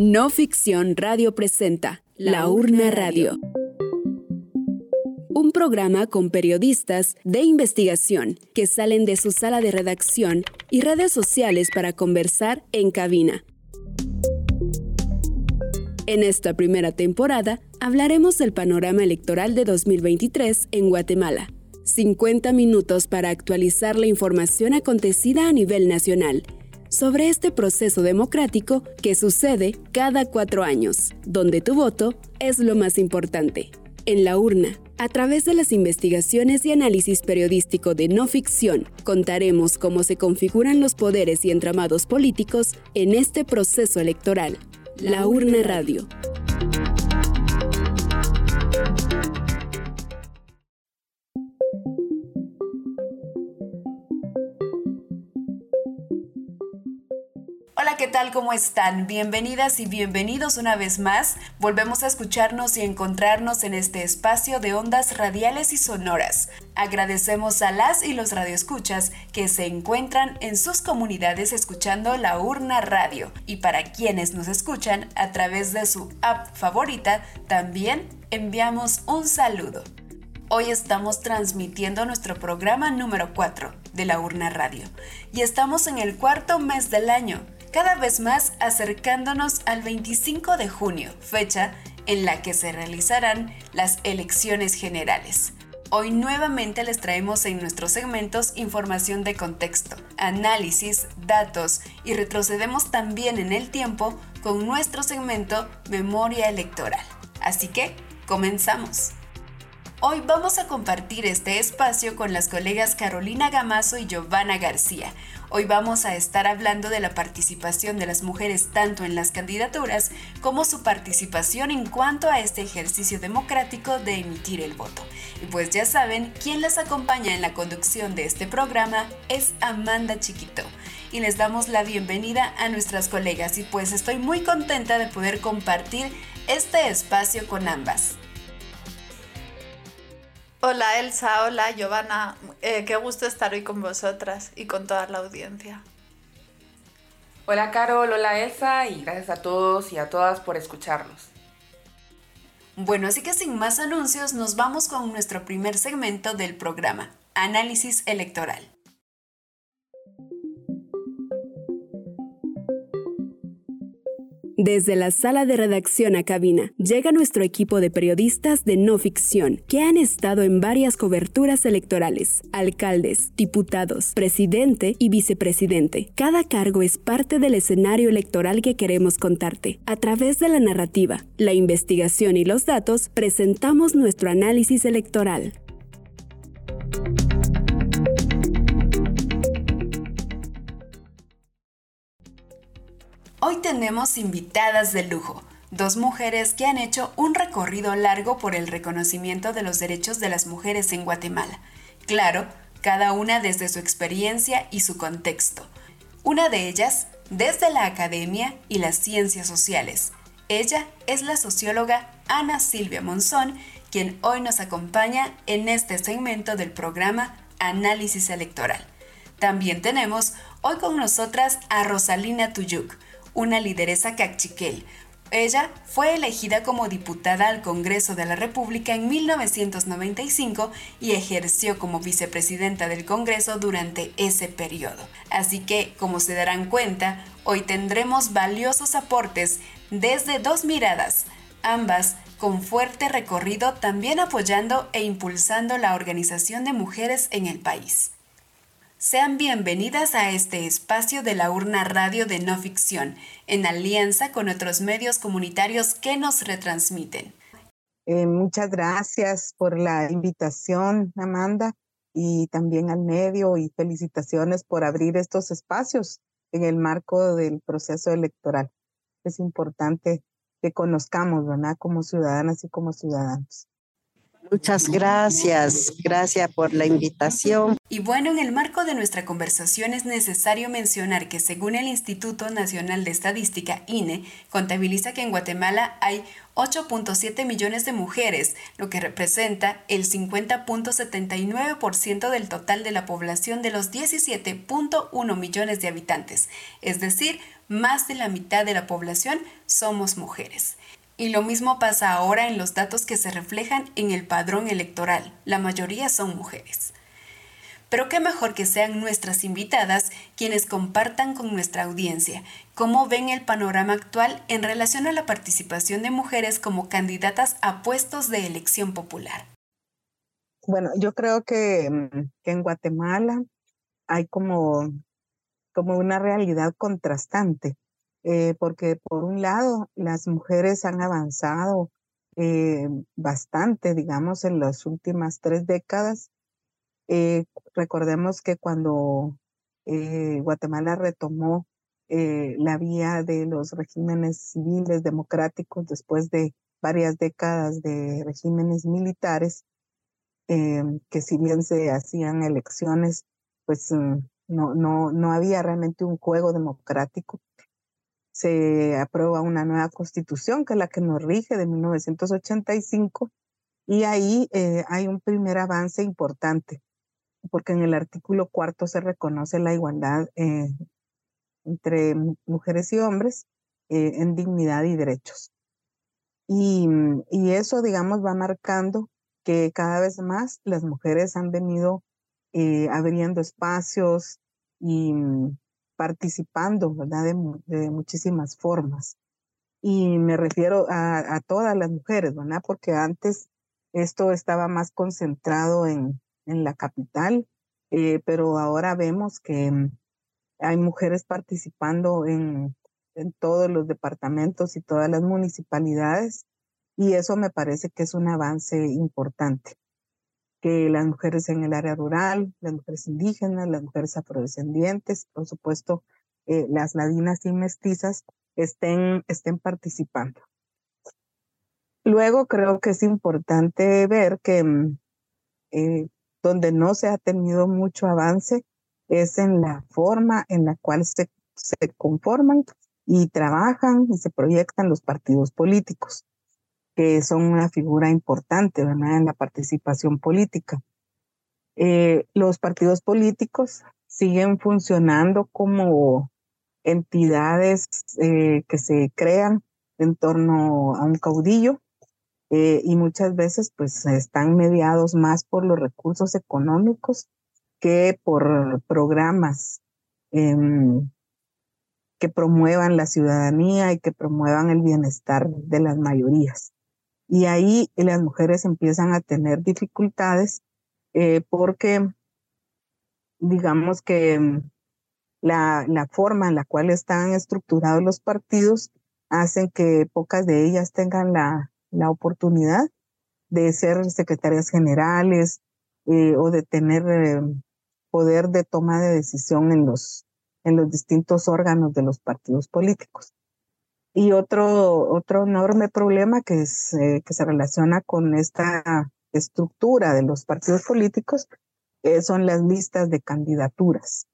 No Ficción Radio presenta La Urna Radio. Un programa con periodistas de investigación que salen de su sala de redacción y redes sociales para conversar en cabina. En esta primera temporada hablaremos del panorama electoral de 2023 en Guatemala. 50 minutos para actualizar la información acontecida a nivel nacional sobre este proceso democrático que sucede cada cuatro años, donde tu voto es lo más importante. En la urna, a través de las investigaciones y análisis periodístico de no ficción, contaremos cómo se configuran los poderes y entramados políticos en este proceso electoral. La urna radio. ¿Qué tal? ¿Cómo están? Bienvenidas y bienvenidos una vez más. Volvemos a escucharnos y encontrarnos en este espacio de ondas radiales y sonoras. Agradecemos a las y los radioescuchas que se encuentran en sus comunidades escuchando la urna radio y para quienes nos escuchan a través de su app favorita, también enviamos un saludo. Hoy estamos transmitiendo nuestro programa número 4 de la urna radio y estamos en el cuarto mes del año cada vez más acercándonos al 25 de junio, fecha en la que se realizarán las elecciones generales. Hoy nuevamente les traemos en nuestros segmentos información de contexto, análisis, datos y retrocedemos también en el tiempo con nuestro segmento Memoria Electoral. Así que, comenzamos. Hoy vamos a compartir este espacio con las colegas Carolina Gamazo y Giovanna García. Hoy vamos a estar hablando de la participación de las mujeres tanto en las candidaturas como su participación en cuanto a este ejercicio democrático de emitir el voto. Y pues ya saben, quien las acompaña en la conducción de este programa es Amanda Chiquito. Y les damos la bienvenida a nuestras colegas y pues estoy muy contenta de poder compartir este espacio con ambas. Hola Elsa, hola Giovanna, eh, qué gusto estar hoy con vosotras y con toda la audiencia. Hola Carol, hola Elsa y gracias a todos y a todas por escucharnos. Bueno, así que sin más anuncios nos vamos con nuestro primer segmento del programa, Análisis Electoral. Desde la sala de redacción a cabina, llega nuestro equipo de periodistas de no ficción, que han estado en varias coberturas electorales, alcaldes, diputados, presidente y vicepresidente. Cada cargo es parte del escenario electoral que queremos contarte. A través de la narrativa, la investigación y los datos, presentamos nuestro análisis electoral. Hoy tenemos invitadas de lujo, dos mujeres que han hecho un recorrido largo por el reconocimiento de los derechos de las mujeres en Guatemala. Claro, cada una desde su experiencia y su contexto. Una de ellas desde la academia y las ciencias sociales. Ella es la socióloga Ana Silvia Monzón, quien hoy nos acompaña en este segmento del programa Análisis Electoral. También tenemos hoy con nosotras a Rosalina Tuyuk, una lideresa cachiquel. Ella fue elegida como diputada al Congreso de la República en 1995 y ejerció como vicepresidenta del Congreso durante ese periodo. Así que, como se darán cuenta, hoy tendremos valiosos aportes desde dos miradas, ambas con fuerte recorrido también apoyando e impulsando la organización de mujeres en el país. Sean bienvenidas a este espacio de la urna radio de no ficción, en alianza con otros medios comunitarios que nos retransmiten. Eh, muchas gracias por la invitación, Amanda, y también al medio y felicitaciones por abrir estos espacios en el marco del proceso electoral. Es importante que conozcamos, ¿verdad? Como ciudadanas y como ciudadanos. Muchas gracias, gracias por la invitación. Y bueno, en el marco de nuestra conversación es necesario mencionar que según el Instituto Nacional de Estadística, INE, contabiliza que en Guatemala hay 8.7 millones de mujeres, lo que representa el 50.79% del total de la población de los 17.1 millones de habitantes, es decir, más de la mitad de la población somos mujeres. Y lo mismo pasa ahora en los datos que se reflejan en el padrón electoral. La mayoría son mujeres. Pero qué mejor que sean nuestras invitadas quienes compartan con nuestra audiencia cómo ven el panorama actual en relación a la participación de mujeres como candidatas a puestos de elección popular. Bueno, yo creo que, mm, en Guatemala hay como, como una realidad contrastante eh, porque por un lado las mujeres han avanzado eh, bastante, digamos, en las últimas tres décadas. Eh, recordemos que cuando Guatemala retomó la vía de los regímenes civiles democráticos después de varias décadas de regímenes militares, que si bien se hacían elecciones, pues mm, no, no, no había realmente un juego democrático se aprueba una nueva constitución, que es la que nos rige de 1985, y ahí eh, hay un primer avance importante, porque en el artículo cuarto se reconoce la igualdad eh, entre mujeres y hombres eh, en dignidad y derechos. Y, y, eso, digamos, va marcando que cada vez más las mujeres han venido abriendo espacios y participando, ¿verdad? De, muchísimas formas. Y me refiero a, todas las mujeres, ¿verdad? Porque antes esto estaba más concentrado en, en la capital, eh, pero ahora vemos que mm, hay mujeres participando en, en todos los departamentos y todas las municipalidades y eso me parece que es un avance importante que las mujeres en el área rural, las mujeres indígenas, las mujeres afrodescendientes, por supuesto, eh, las ladinas y mestizas estén, estén participando. Luego creo que es importante ver que mm, eh, donde no se ha tenido mucho avance es en la forma en la cual se, se conforman y trabajan y se proyectan los partidos políticos que son una figura importante en la participación política. Eh, los partidos políticos siguen funcionando como entidades eh, que se crean en torno a un caudillo eh, y muchas veces pues están mediados más por los recursos económicos que por programas em, que promuevan la ciudadanía y que promuevan el bienestar de las mayorías. Y ahí las mujeres empiezan a tener dificultades eh, porque, digamos que mm, la, la, forma en la cual están estructurados los partidos hacen que pocas de ellas tengan la, la oportunidad de ser secretarias generales eh, o de tener eh, poder de toma de decisión en los, en los distintos órganos de los partidos políticos. Y otro, otro enorme problema que, es, eh, que se relaciona con esta estructura de los partidos políticos eh, son las listas de candidaturas.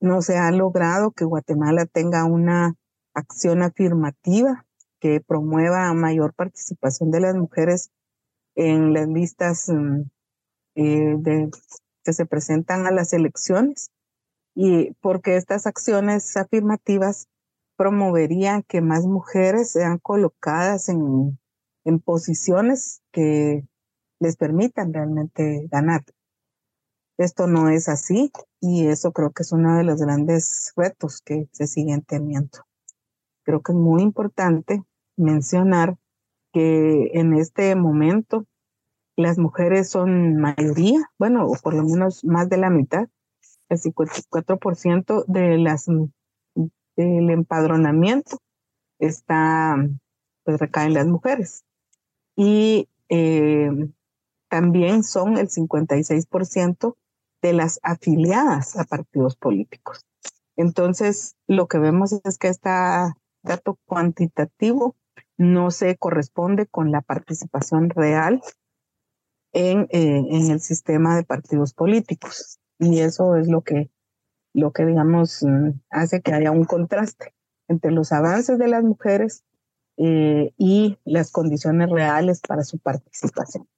No se ha logrado que Guatemala tenga una acción afirmativa que promueva mayor participación de las mujeres en las listas mm, eh, de, que se presentan a las elecciones y porque estas acciones afirmativas promovería que más mujeres sean colocadas en, en posiciones que les permitan realmente ganar. Esto no es así y eso creo que es uno de los grandes retos que se siguen teniendo. Creo que es muy importante mencionar que en este momento las mujeres son mayoría, bueno, o por lo menos más de la mitad, el 54% de las el empadronamiento está, pues recae en las mujeres. Y eh, también son el 56% de las afiliadas a partidos políticos. Entonces, lo que vemos es que este dato cuantitativo no se corresponde con la participación real en, eh, en el sistema de partidos políticos. Y eso es lo que, lo que digamos, mm, hace que haya un contraste entre los avances de las mujeres eh, y las condiciones reales para su participación.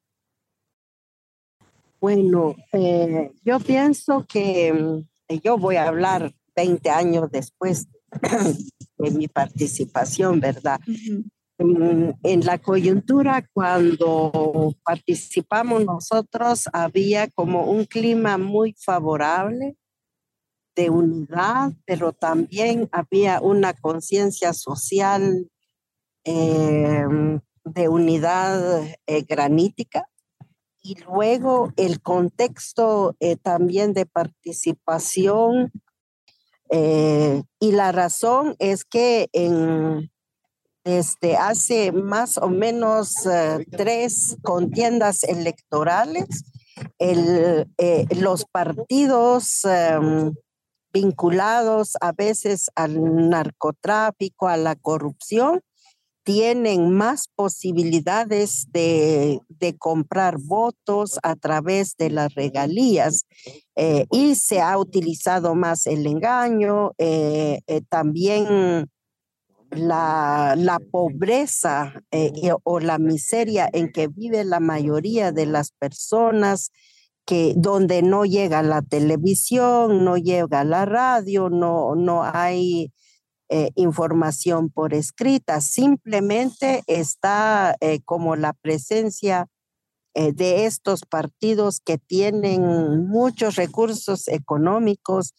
Bueno, eh, yo pienso que mm, yo voy a hablar 20 años después de mi participación, ¿verdad? Mm, en la coyuntura, cuando participamos nosotros, había como un clima muy favorable de unidad, pero también había una conciencia social em, de unidad eh, granítica y luego el contexto eh, también de participación. Eh, y la razón es que en, este, hace más o menos tres contiendas electorales, el, los partidos em, vinculados a veces al narcotráfico, a la corrupción, tienen más posibilidades de, comprar votos a través de las regalías eh, y se ha utilizado más el engaño, eh, eh, también la, la pobreza o la miseria en que vive la mayoría de las personas que donde no llega la televisión, no llega la radio, no, no hay eh, información por escrita, simplemente está eh, como la presencia eh, de estos partidos que tienen muchos recursos económicos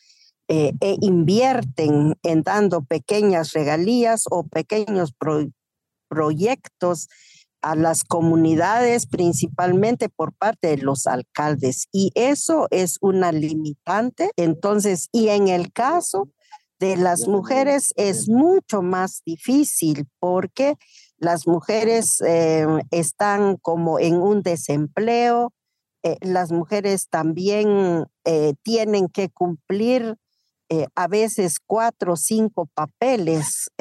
e invierten en dando pequeñas regalías o pequeños proyectos a las comunidades, principalmente por parte de los alcaldes. Y eso es una limitante. Entonces, y en el caso de las mujeres es mucho más difícil porque las mujeres eh, están como en un desempleo, eh, las mujeres también eh, tienen que cumplir a veces cuatro o cinco papeles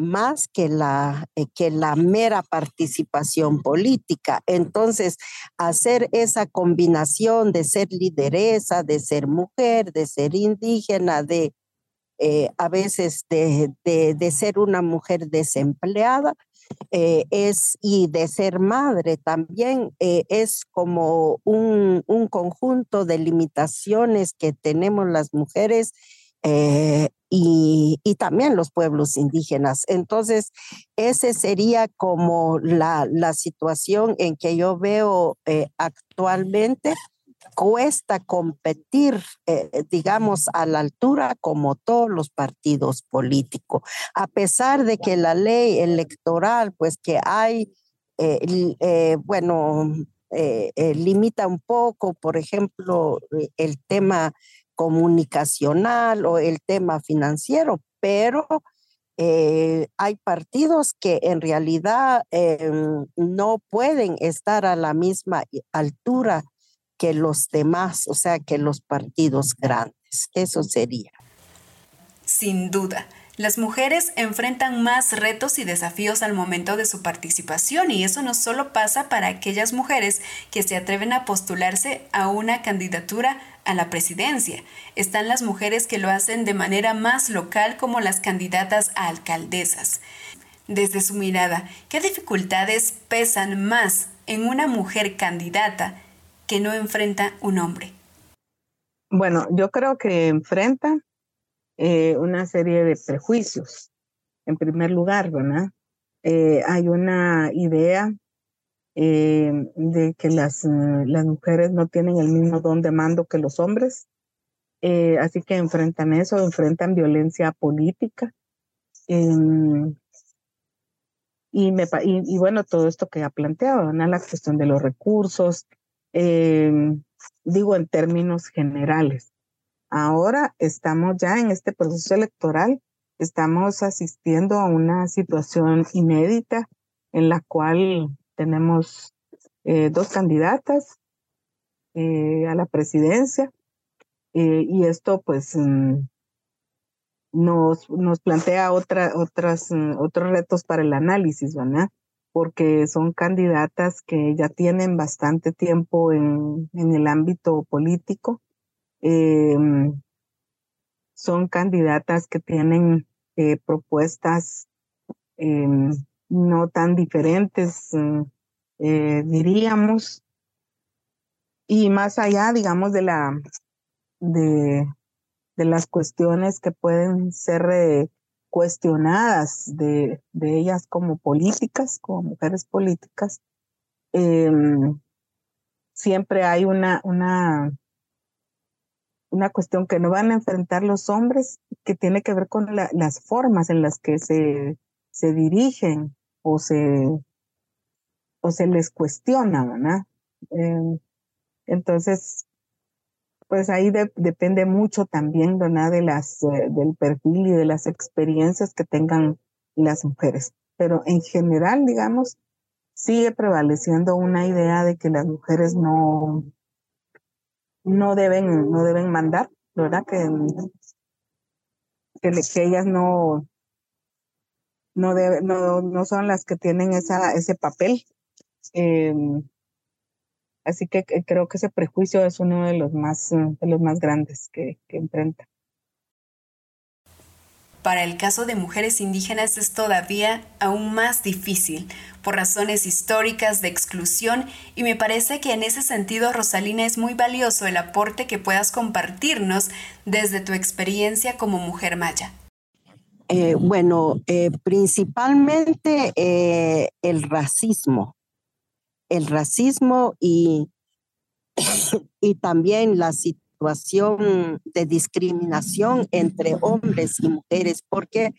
más que la, eh, que la mera participación política. Entonces, hacer esa combinación de ser lideresa, de ser mujer, de ser indígena, de eh, a veces de, de, ser una mujer desempleada, eh, es y de ser madre también es como un, un, conjunto de limitaciones que tenemos las mujeres y, también los pueblos indígenas. Entonces, ese sería como la, situación en que yo veo eh, actualmente. Cuesta competir, eh, digamos, a la altura como todos los partidos políticos, a pesar de que la ley electoral, pues que hay, eh, bueno, limita un poco, por ejemplo, el tema comunicacional o el tema financiero, pero eh, hay partidos que en realidad em, no pueden estar a la misma altura que los demás, o sea, que los partidos grandes. Eso sería. Sin duda. Las mujeres enfrentan más retos y desafíos al momento de su participación y eso no solo pasa para aquellas mujeres que se atreven a postularse a una candidatura a la presidencia. Están las mujeres que lo hacen de manera más local como las candidatas a alcaldesas. Desde su mirada, ¿qué dificultades pesan más en una mujer candidata que no enfrenta un hombre? Bueno, yo creo que enfrenta eh, una serie de prejuicios. En primer lugar, ¿verdad? Eh, hay una idea eh, de que las, las mujeres no tienen el mismo don de mando que los hombres. así que enfrentan eso, enfrentan violencia política. Em, y, me, y, bueno, todo esto que ha planteado, ¿no? la cuestión de los recursos, em, digo en términos generales. Ahora estamos ya en este proceso electoral, estamos asistiendo a una situación inédita en la cual tenemos eh, dos candidatas eh, a la presidencia eh, y esto pues mm, nos, nos plantea otra, otras, mm, otros retos para el análisis, ¿verdad? Porque son candidatas que ya tienen bastante tiempo en, en el ámbito político. Em, son candidatas que tienen propuestas em, no tan diferentes, mm, eh, diríamos. Y más allá, digamos, de la de, de las cuestiones que pueden ser eh, cuestionadas de, de, ellas como políticas, como mujeres políticas, em, siempre hay una, una, una cuestión que no van a enfrentar los hombres que tiene que ver con las formas en las que se, se dirigen o se, o se les cuestiona, ¿verdad? Em, entonces, pues ahí depende mucho también de las, eh, del perfil y de las experiencias que tengan las mujeres. Pero en general, digamos, sigue prevaleciendo una idea de que las mujeres no, no deben, no deben mandar, ¿verdad? Que, que ellas no, no, no, no son las que tienen esa, ese papel. Eh, Así que creo que ese prejuicio es uno de los más, de los más grandes que enfrenta. Para el caso de mujeres indígenas es todavía aún más difícil por razones históricas de exclusión y me parece que en ese sentido Rosalina es muy valioso el aporte que puedas compartirnos desde tu experiencia como mujer maya. Eh, bueno, eh, principalmente eh, el racismo el racismo y, y también la situación de discriminación entre hombres y mujeres, porque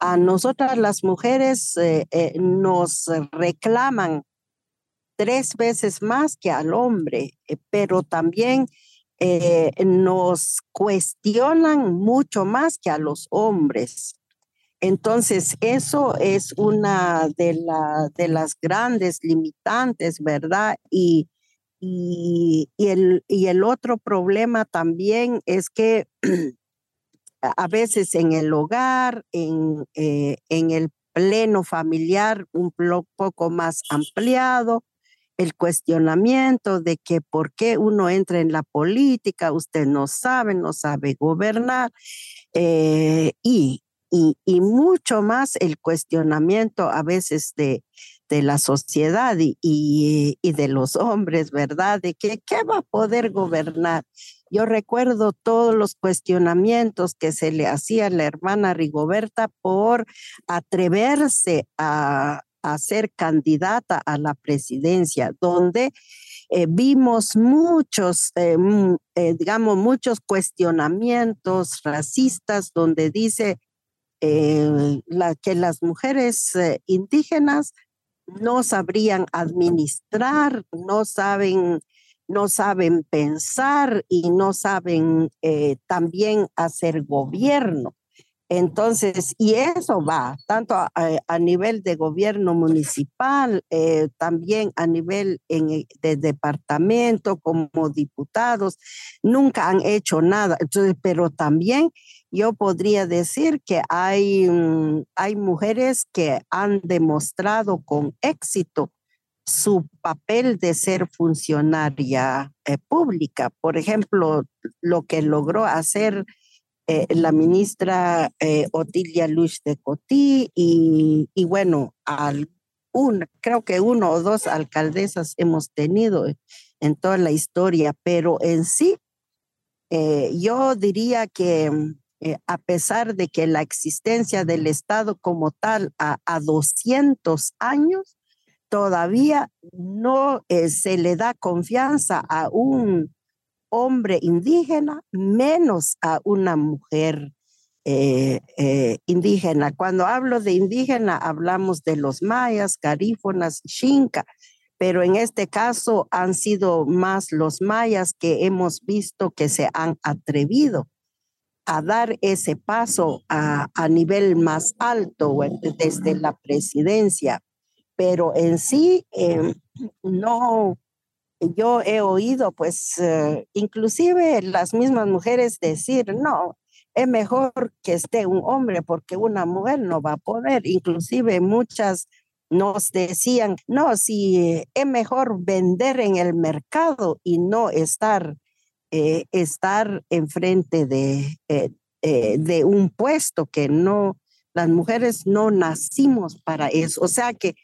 a nosotras las mujeres nos reclaman tres veces más que al hombre, pero también nos cuestionan mucho más que a los hombres. Entonces, eso es una de, de las grandes limitantes, ¿verdad? Y, y, el, y el otro problema también es que a veces en el hogar, en, eh, en el pleno familiar, un poco más ampliado, el cuestionamiento de que por qué uno entra en la política, usted no sabe, no sabe gobernar, eh, y y, mucho más el cuestionamiento a veces de, de la sociedad y, y, de los hombres, ¿verdad? De que qué va a poder gobernar. Yo recuerdo todos los cuestionamientos que se le hacía a la hermana Rigoberta por atreverse a, a ser candidata a la presidencia, donde eh, vimos muchos, eh, mm, eh, digamos, muchos cuestionamientos racistas donde dice, eh, la, que las mujeres eh, indígenas no sabrían administrar, no saben, no saben pensar y no saben eh, también hacer gobierno. Entonces, y eso va tanto a, nivel de gobierno municipal, también a nivel en, de departamento como diputados, nunca han hecho nada. Entonces, pero también yo podría decir que hay, mm, hay mujeres que han demostrado con éxito su papel de ser funcionaria eh, pública. Por ejemplo, lo que logró hacer eh, la ministra eh, Otilia Luz de Cotí y, y bueno, creo que uno o dos alcaldesas hemos tenido en toda la historia, pero en sí, yo diría que mm, eh, a pesar de que la existencia del Estado como tal a, 200 años, todavía no eh, se le da confianza a un hombre indígena, menos a una mujer eh, indígena. Cuando hablo de indígena, hablamos de los mayas, garífonas, xinca, pero en este caso han sido más los mayas que hemos visto que se han atrevido a dar ese paso a, nivel más alto desde la presidencia, pero en sí em, no, yo he oído pues eh, inclusive las mismas mujeres decir, no, es mejor que esté un hombre porque una mujer no va a poder. Inclusive muchas nos decían, no, si es mejor vender en el mercado y no estar, eh, estar enfrente de, eh, eh, de un puesto que no, las mujeres no nacimos para eso. O sea que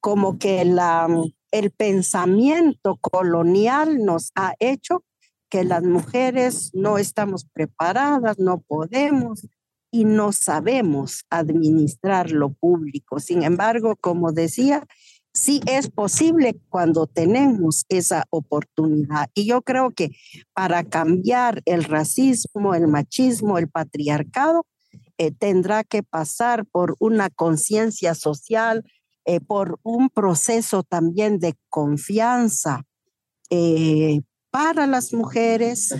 como que la, el pensamiento colonial nos ha hecho que las mujeres no estamos preparadas, no podemos y no sabemos administrar lo público. Sin embargo, como decía, sí es posible cuando tenemos esa oportunidad. Y yo creo que para cambiar el racismo, el machismo, el patriarcado, eh, tendrá que pasar por una conciencia social, eh, por un proceso también de confianza eh, para las mujeres,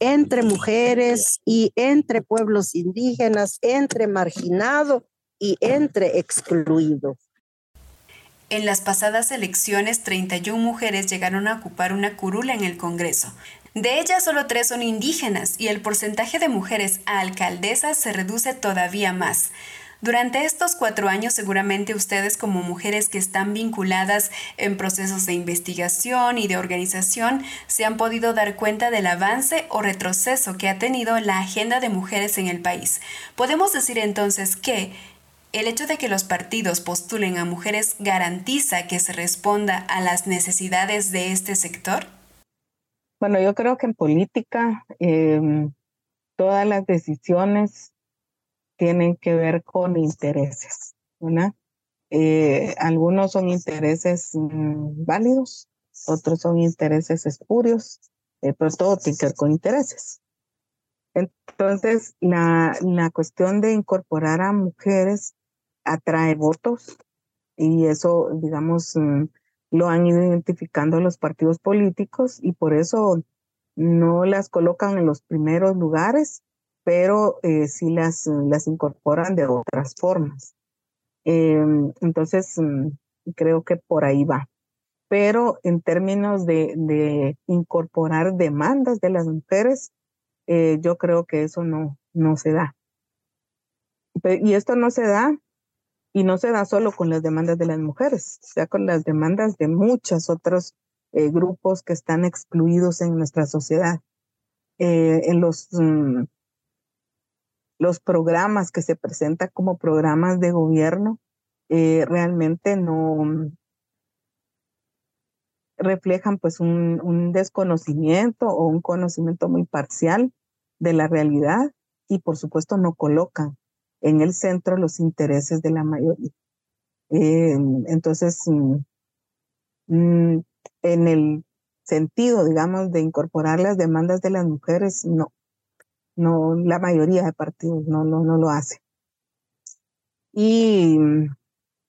entre mujeres y entre pueblos indígenas, entre marginado y entre excluido. En las pasadas elecciones, 31 mujeres llegaron a ocupar una curula en el Congreso. De ellas, solo tres son indígenas y el porcentaje de mujeres a alcaldesas se reduce todavía más. Durante estos cuatro años seguramente ustedes como mujeres que están vinculadas en procesos de investigación y de organización se han podido dar cuenta del avance o retroceso que ha tenido la agenda de mujeres en el país. Podemos decir entonces que el hecho de que los partidos postulen a mujeres garantiza que se responda a las necesidades de este sector? Bueno, yo creo que en política em, todas las decisiones tienen que ver con intereses, ¿verdad? Eh, algunos son intereses mm, válidos, otros son intereses espurios, eh, pero todo tiene que ver con intereses. Entonces, la, la cuestión de incorporar a mujeres atrae votos y eso, digamos, mm, lo han ido identificando los partidos políticos y por eso no las colocan en los primeros lugares, pero eh, sí las, las incorporan de otras formas. Em, entonces, mm, creo que por ahí va. Pero en términos de, incorporar demandas de las mujeres, eh, yo creo que eso no, no se da. Y esto no se da, y no se da solo con las demandas de las mujeres, se da con las demandas de muchos otros eh, grupos que están excluidos en nuestra sociedad. en los mm, los programas que se presentan como programas de gobierno eh, realmente no reflejan pues un, un, desconocimiento o un conocimiento muy parcial de la realidad y por supuesto no colocan en el centro los intereses de la mayoría. Eh, entonces, mm, mm, en el sentido, digamos, de incorporar las demandas de las mujeres, no, no, la mayoría de partidos no, no, no lo hace. Y,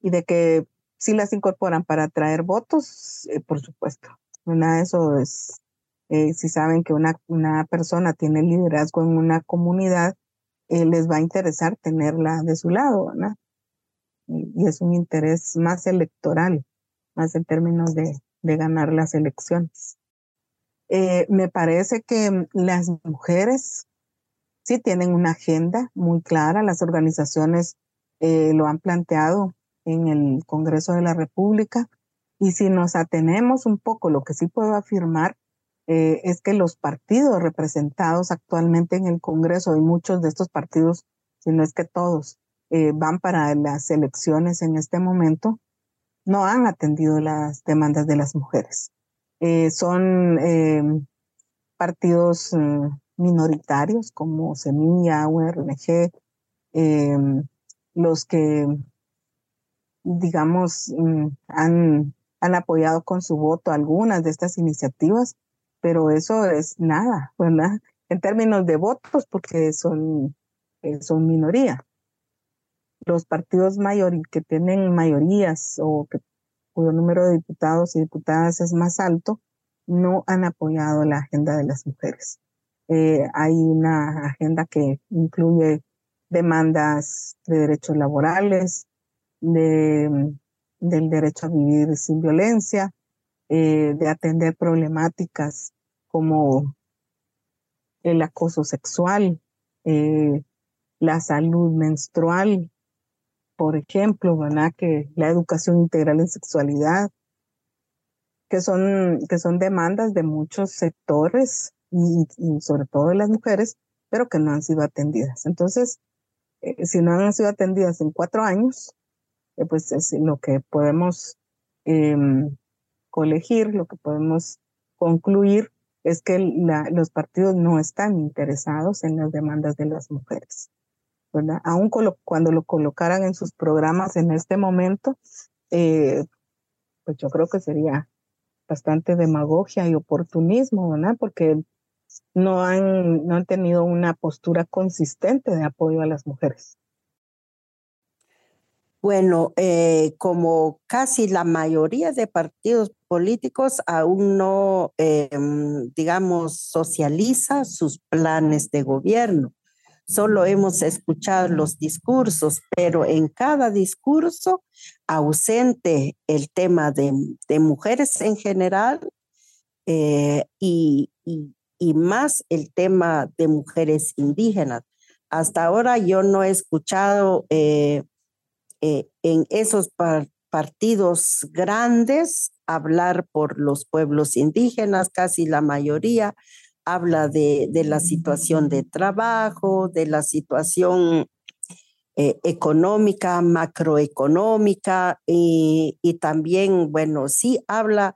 y de que si las incorporan para traer votos, eh, por supuesto. Una de eso es, eh, si saben que una, una persona tiene liderazgo en una comunidad, eh, les va a interesar tenerla de su lado, ¿verdad? Y, es un interés más electoral, más en términos de, ganar las elecciones. me parece que las mujeres sí tienen una agenda muy clara, las organizaciones eh, lo han planteado en el Congreso de la República y si nos atenemos un poco, lo que sí puedo afirmar eh, es que los partidos representados actualmente en el Congreso y muchos de estos partidos, si no es que todos, eh, van para las elecciones en este momento, no han atendido las demandas de las mujeres. son partidos minoritarios como Semilla, URNG, los que, digamos, mm, han, han apoyado con su voto algunas de estas iniciativas, pero eso es nada, ¿verdad? En términos de votos, porque son, eh, son minoría. Los partidos mayor, que tienen mayorías o cuyo número de diputados y diputadas es más alto, no han apoyado la agenda de las mujeres. Eh, hay una agenda que incluye demandas de derechos laborales, de, del derecho a vivir sin violencia, eh, de atender problemáticas como el acoso sexual, eh, la salud menstrual, por ejemplo, ¿verdad? Que la educación integral en sexualidad, que son, que son demandas de muchos sectores y, sobre todo de las mujeres, pero que no han sido atendidas. Entonces, eh, si no han sido atendidas en cuatro años, pues es lo que podemos em, colegir, lo que podemos concluir es que los partidos no están interesados en las demandas de las mujeres. ¿verdad? Aún cuando lo colocaran en sus programas en este momento, eh, pues yo creo que sería bastante demagogia y oportunismo, ¿verdad? Porque no han, no han tenido una postura consistente de apoyo a las mujeres. Bueno, eh, como casi la mayoría de partidos políticos aún no, em, digamos, socializa sus planes de gobierno. Solo hemos escuchado los discursos, pero en cada discurso ausente el tema de, mujeres en general eh, y, más el tema de mujeres indígenas. Hasta ahora yo no he escuchado eh, eh, en esos partidos grandes hablar por los pueblos indígenas, casi la mayoría habla de, la situación de trabajo, de la situación eh, económica, macroeconómica y, también, bueno, sí habla,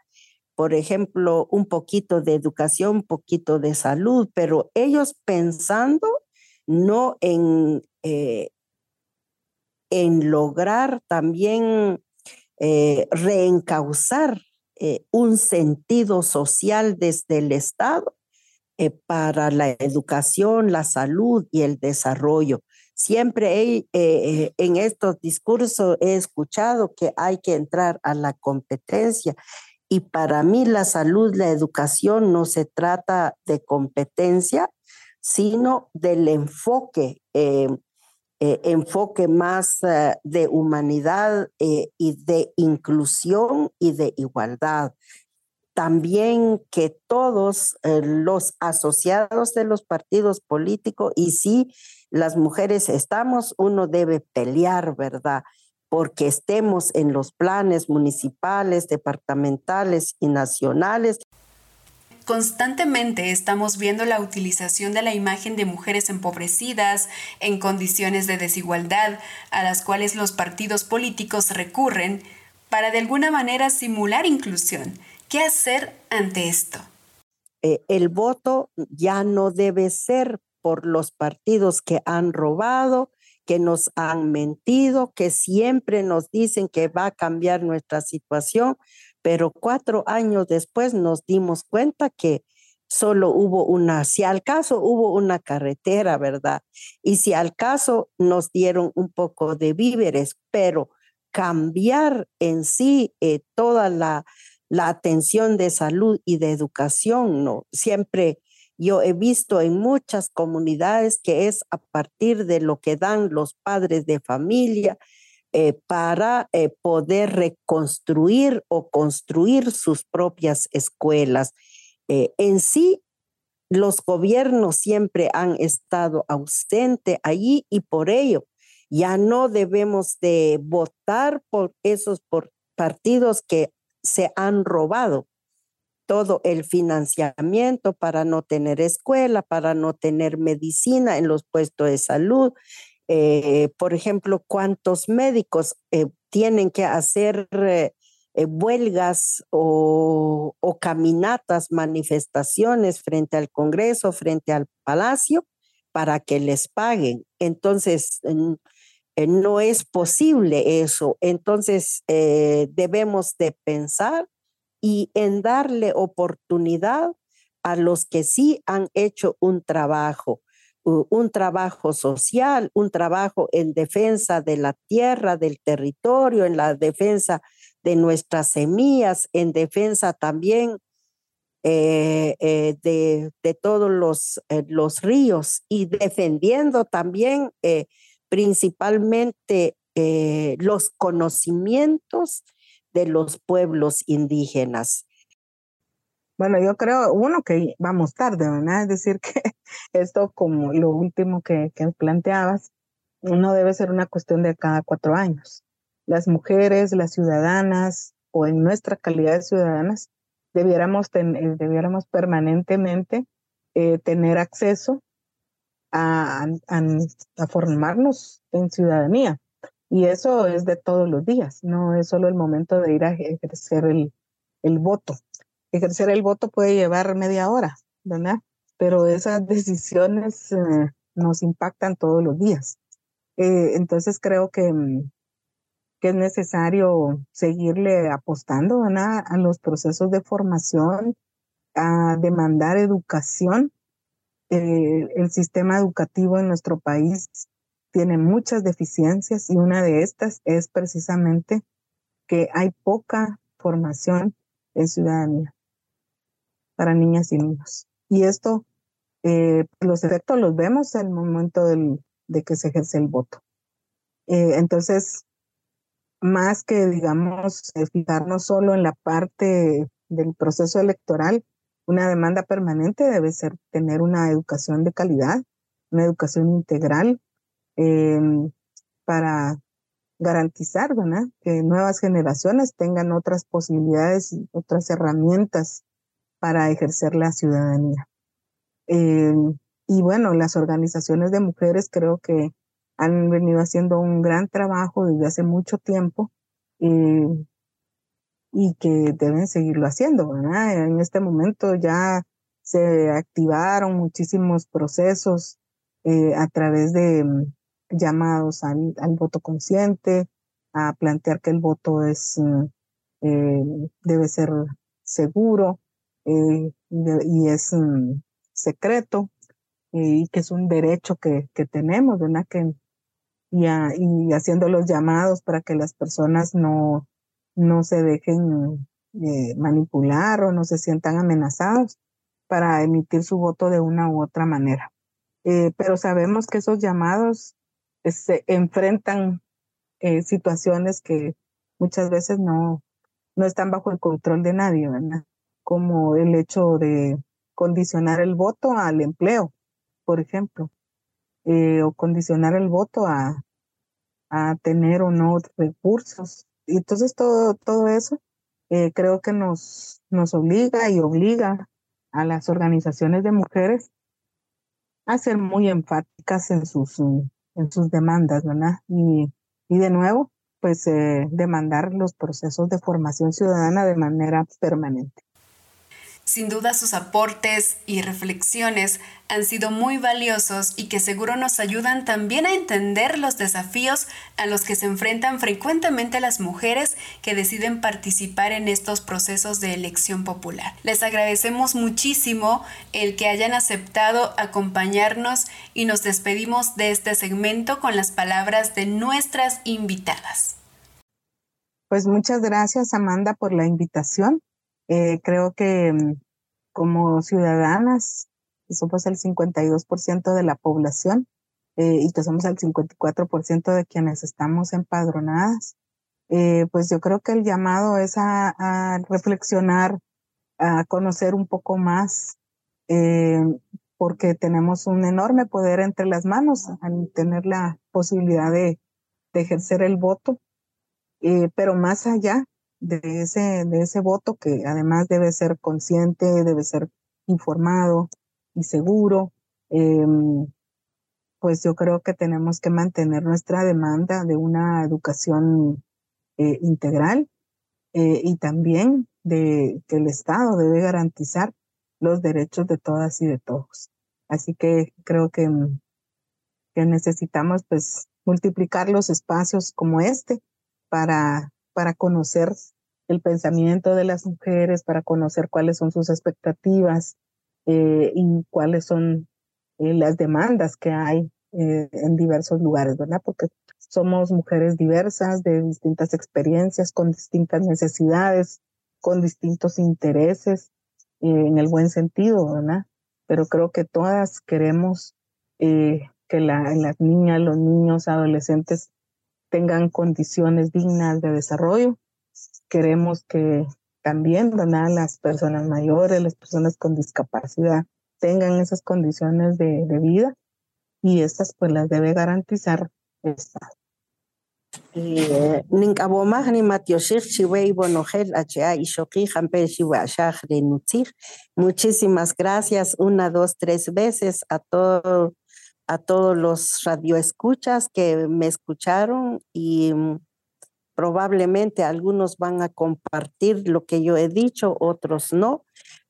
por ejemplo, un poquito de educación, un poquito de salud, pero ellos pensando no en, eh, en lograr también eh, reencauzar eh, un sentido social desde el Estado eh, para la educación, la salud y el desarrollo. Siempre en estos discursos he escuchado que hay que entrar a la competencia y para mí la salud, la educación no se trata de competencia, sino del enfoque eh, enfoque más eh, de humanidad eh, y de inclusión y de igualdad. También que todos los asociados de los partidos políticos, y si las mujeres estamos, uno debe pelear, ¿verdad? Porque estemos en los planes municipales, departamentales y nacionales. Constantemente estamos viendo la utilización de la imagen de mujeres empobrecidas, en condiciones de desigualdad, a las cuales los partidos políticos recurren para de alguna manera simular inclusión. ¿Qué hacer ante esto? Eh, el voto ya no debe ser por los partidos que han robado, que nos han mentido, que siempre nos dicen que va a cambiar nuestra situación, pero cuatro años después nos dimos cuenta que solo hubo una, si al caso hubo una carretera, ¿verdad? Y si al caso nos dieron un poco de víveres, pero cambiar en sí eh, toda la, la atención de salud y de educación, ¿no? Siempre yo he visto en muchas comunidades que es a partir de lo que dan los padres de familia, eh, para eh, poder reconstruir o construir sus propias escuelas. Eh, en sí, los gobiernos siempre han estado ausentes allí y por ello ya no debemos de votar por esos partidos que se han robado todo el financiamiento para no tener escuela, para no tener medicina en los puestos de salud, eh, por ejemplo, cuántos médicos eh, tienen que hacer eh, huelgas o, caminatas, manifestaciones frente al Congreso, frente al Palacio, para que les paguen. Entonces, no es posible eso. Entonces, debemos de pensar y en darle oportunidad a los que sí han hecho un trabajo un trabajo social, un trabajo en defensa de la tierra, del territorio, en la defensa de nuestras semillas, en defensa también eh, eh, de, todos los, eh, los, ríos y defendiendo también principalmente los conocimientos de los pueblos indígenas. Bueno, yo creo, uno, que vamos tarde, ¿verdad? Es decir, que esto como lo último que, que planteabas, no debe ser una cuestión de cada cuatro años. Las mujeres, las ciudadanas o en nuestra calidad de ciudadanas, debiéramos, eh, debiéramos permanentemente eh, tener acceso a, a, formarnos en ciudadanía. Y eso es de todos los días, no es solo el momento de ir a ejercer el, el voto ejercer el voto puede llevar media hora, ¿verdad? Pero esas decisiones eh, nos impactan todos los días. Eh, entonces creo que, mm, que, es necesario seguirle apostando ¿verdad? a los procesos de formación, a demandar educación. Eh, el sistema educativo en nuestro país tiene muchas deficiencias y una de estas es precisamente que hay poca formación en ciudadanía para niñas y niños. Y esto, eh, los efectos los vemos en el momento del, de que se ejerce el voto. Eh, entonces, más que, digamos, eh, fijarnos solo en la parte del proceso electoral, una demanda permanente debe ser tener una educación de calidad, una educación integral para garantizar que nuevas generaciones tengan otras posibilidades y otras herramientas para ejercer la ciudadanía. Eh, y bueno, las organizaciones de mujeres creo que han venido haciendo un gran trabajo desde hace mucho tiempo eh, y que deben seguirlo haciendo. En este momento ya se activaron muchísimos procesos eh, a través de mm, llamados al, voto consciente, a plantear que el voto es, mm, debe ser seguro, eh, y es secreto y que es un derecho que, que tenemos, ¿verdad? Que, y, haciendo los llamados para que las personas no, no se dejen eh, manipular o no se sientan amenazados para emitir su voto de una u otra manera. Eh, pero sabemos que esos llamados se enfrentan situaciones que muchas veces no, no están bajo el control de nadie, ¿verdad? Como el hecho de condicionar el voto al empleo, por ejemplo, eh, o condicionar el voto a, tener o no recursos. Y entonces todo, todo eso eh, creo que nos, nos obliga y obliga a las organizaciones de mujeres a ser muy enfáticas en sus, en sus demandas, ¿verdad? Y, y de nuevo, pues eh, demandar los procesos de formación ciudadana de manera permanente. Sin duda sus aportes y reflexiones han sido muy valiosos y que seguro nos ayudan también a entender los desafíos a los que se enfrentan frecuentemente las mujeres que deciden participar en estos procesos de elección popular. Les agradecemos muchísimo el que hayan aceptado acompañarnos y nos despedimos de este segmento con las palabras de nuestras invitadas. Pues muchas gracias Amanda por la invitación eh, creo que mm, como ciudadanas, somos el 52% de la población eh, y que somos el 54% de quienes estamos empadronadas, eh, pues yo creo que el llamado es a, reflexionar, a conocer un poco más, porque tenemos un enorme poder entre las manos al tener la posibilidad de ejercer el voto. pero más allá, de ese, de ese voto que además debe ser consciente, debe ser informado y seguro, em, pues yo creo que tenemos que mantener nuestra demanda de una educación eh, integral eh, y también de que el Estado debe garantizar los derechos de todas y de todos. Así que creo que, que necesitamos pues multiplicar los espacios como este para, para conocer el pensamiento de las mujeres, para conocer cuáles son sus expectativas eh, y cuáles son eh, las demandas que hay eh, en diversos lugares, ¿verdad? Porque somos mujeres diversas, de distintas experiencias, con distintas necesidades, con distintos intereses, en el buen sentido, ¿verdad? Pero creo que todas queremos que la, las niñas, los niños, adolescentes tengan condiciones dignas de desarrollo queremos que también ¿verdad? las personas mayores, las personas con discapacidad tengan esas condiciones de, de vida y estas pues las debe garantizar el Estado. Muchísimas gracias una, dos, tres veces a todo, a todos los radioescuchas que me escucharon y mm, probablemente algunos van a compartir lo que yo he dicho, otros no,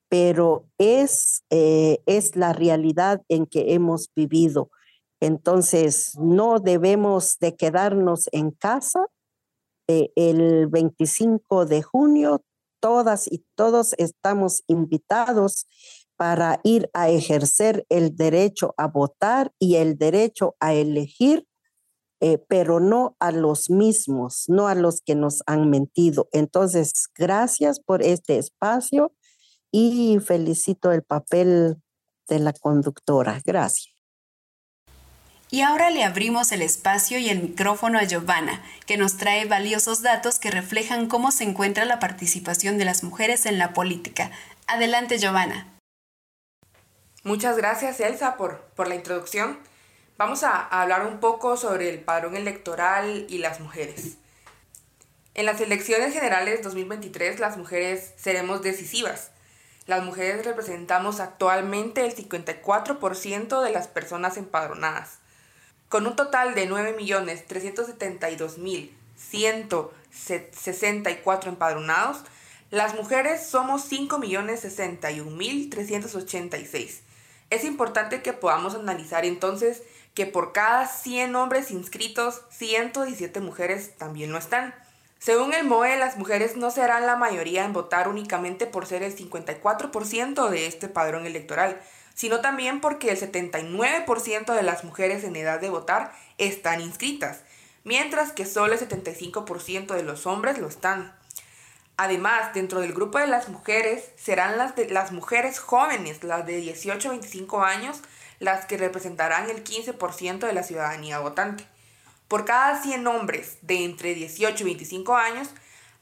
pero es, eh, es la realidad en que hemos vivido. Entonces, no debemos de quedarnos en casa. Eh, el 25 de junio, todas y todos estamos invitados para ir a ejercer el derecho a votar y el derecho a elegir, eh, pero no a los mismos, no a los que nos han mentido. Entonces, gracias por este espacio y felicito el papel de la conductora. Gracias. Y ahora le abrimos el espacio y el micrófono a Giovanna, que nos trae valiosos datos que reflejan cómo se encuentra la participación de las mujeres en la política. Adelante, Giovanna. Muchas gracias, Elsa, por, por la introducción. Vamos a, hablar un poco sobre el padrón electoral y las mujeres. En las elecciones generales 2023, las mujeres seremos decisivas. Las mujeres representamos actualmente el 54% de las personas empadronadas. Con un total de 9.372.164 empadronados, las mujeres somos 5.061.386. Es importante que podamos analizar entonces que por cada 100 hombres inscritos, 117 mujeres también lo están. Según el MOE, las mujeres no serán la mayoría en votar únicamente por ser el 54% de este padrón electoral, sino también porque el 79% de las mujeres en edad de votar están inscritas, mientras que solo el 75% de los hombres lo están. Además, dentro del grupo de las mujeres serán las, de, las mujeres jóvenes, las de 18 a 25 años, las que representarán el 15% de la ciudadanía votante. Por cada 100 hombres de entre 18 y 25 años,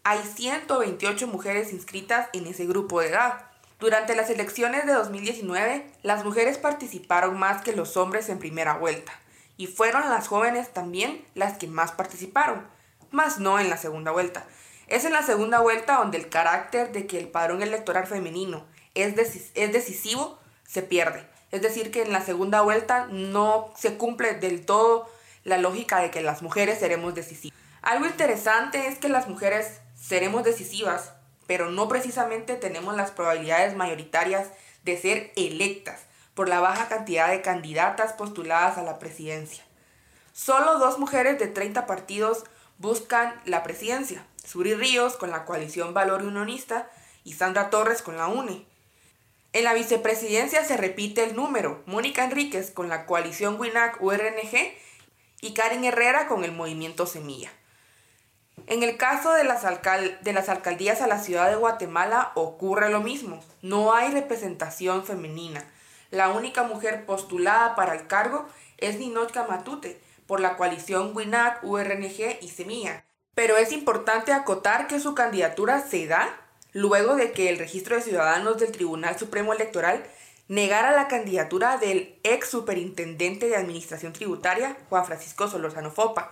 hay 128 mujeres inscritas en ese grupo de edad. Durante las elecciones de 2019, las mujeres participaron más que los hombres en primera vuelta, y fueron las jóvenes también las que más participaron, más no en la segunda vuelta. Es en la segunda vuelta donde el carácter de que el padrón electoral femenino es, es decisivo se pierde. Es decir, que en la segunda vuelta no se cumple del todo la lógica de que las mujeres seremos decisivas. Algo interesante es que las mujeres seremos decisivas pero no precisamente tenemos las probabilidades mayoritarias de ser electas por la baja cantidad de candidatas postuladas a la presidencia. Solo dos mujeres de 30 partidos buscan la presidencia, Suri Ríos con la coalición Valor Unionista y Sandra Torres con la UNE. En la vicepresidencia se repite el número, Mónica Enríquez con la coalición WINAC-URNG y Karen Herrera con el movimiento Semilla. En el caso de las, alcaldías a la ciudad de Guatemala ocurre lo mismo. No hay representación femenina. La única mujer postulada para el cargo es Ninochka Matute, por la coalición WINAC, URNG y Semilla. Pero es importante acotar que su candidatura se da luego de que el registro de ciudadanos del Tribunal Supremo Electoral negara la candidatura del ex superintendente de Administración Tributaria, Juan Francisco Solorzano Fopa,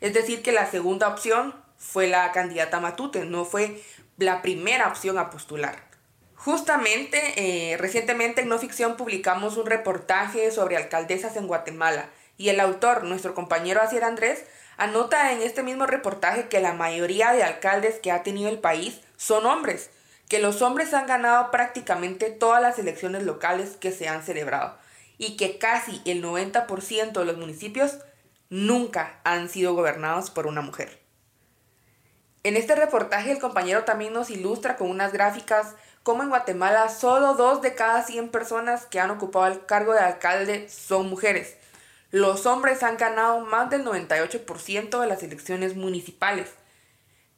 es decir, que la segunda opción fue la candidata Matute, no fue la primera opción a postular. Justamente, eh, recientemente en No Ficción publicamos un reportaje sobre alcaldesas en Guatemala y el autor, nuestro compañero Asier Andrés, anota en este mismo reportaje que la mayoría de alcaldes que ha tenido el país son hombres, que los hombres han ganado prácticamente todas las elecciones locales que se han celebrado y que casi el 90% de los municipios nunca han sido gobernados por una mujer. En este reportaje el compañero también nos ilustra con unas gráficas cómo en Guatemala solo dos de cada 100 personas que han ocupado el cargo de alcalde son mujeres. Los hombres han ganado más del 98% de las elecciones municipales.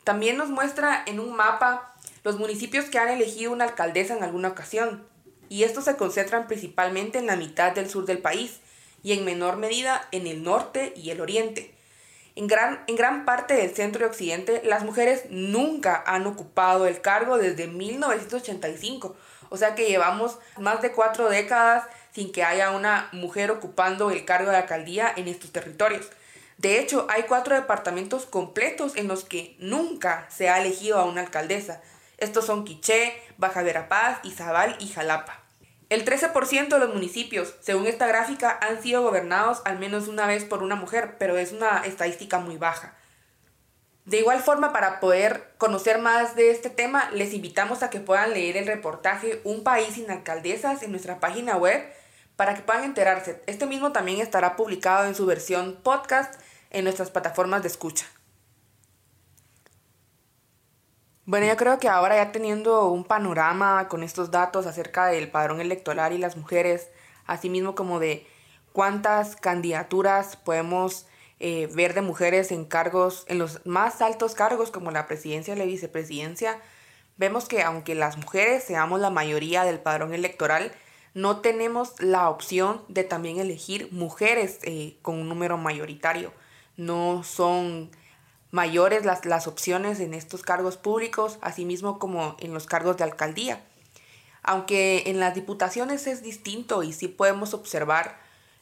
También nos muestra en un mapa los municipios que han elegido una alcaldesa en alguna ocasión, y estos se concentran principalmente en la mitad del sur del país, y en menor medida en el norte y el oriente. En gran, en gran parte del centro y occidente, las mujeres nunca han ocupado el cargo desde 1985. O sea que llevamos más de cuatro décadas sin que haya una mujer ocupando el cargo de alcaldía en estos territorios. De hecho, hay cuatro departamentos completos en los que nunca se ha elegido a una alcaldesa. Estos son Quiché, Baja Verapaz, Izabal y Jalapa. El 13% de los municipios, según esta gráfica, han sido gobernados al menos una vez por una mujer, pero es una estadística muy baja. De igual forma, para poder conocer más de este tema, les invitamos a que puedan leer el reportaje Un país sin alcaldesas en nuestra página web para que puedan enterarse. Este mismo también estará publicado en su versión podcast en nuestras plataformas de escucha. Bueno, yo creo que ahora ya teniendo un panorama con estos datos acerca del padrón electoral y las mujeres, así mismo como de cuántas candidaturas podemos eh, ver de mujeres en cargos, en los más altos cargos como la presidencia y la vicepresidencia, vemos que aunque las mujeres seamos la mayoría del padrón electoral, no tenemos la opción de también elegir mujeres eh, con un número mayoritario. No son mayores las, las opciones en estos cargos públicos, asimismo como en los cargos de alcaldía. Aunque en las diputaciones es distinto y sí podemos observar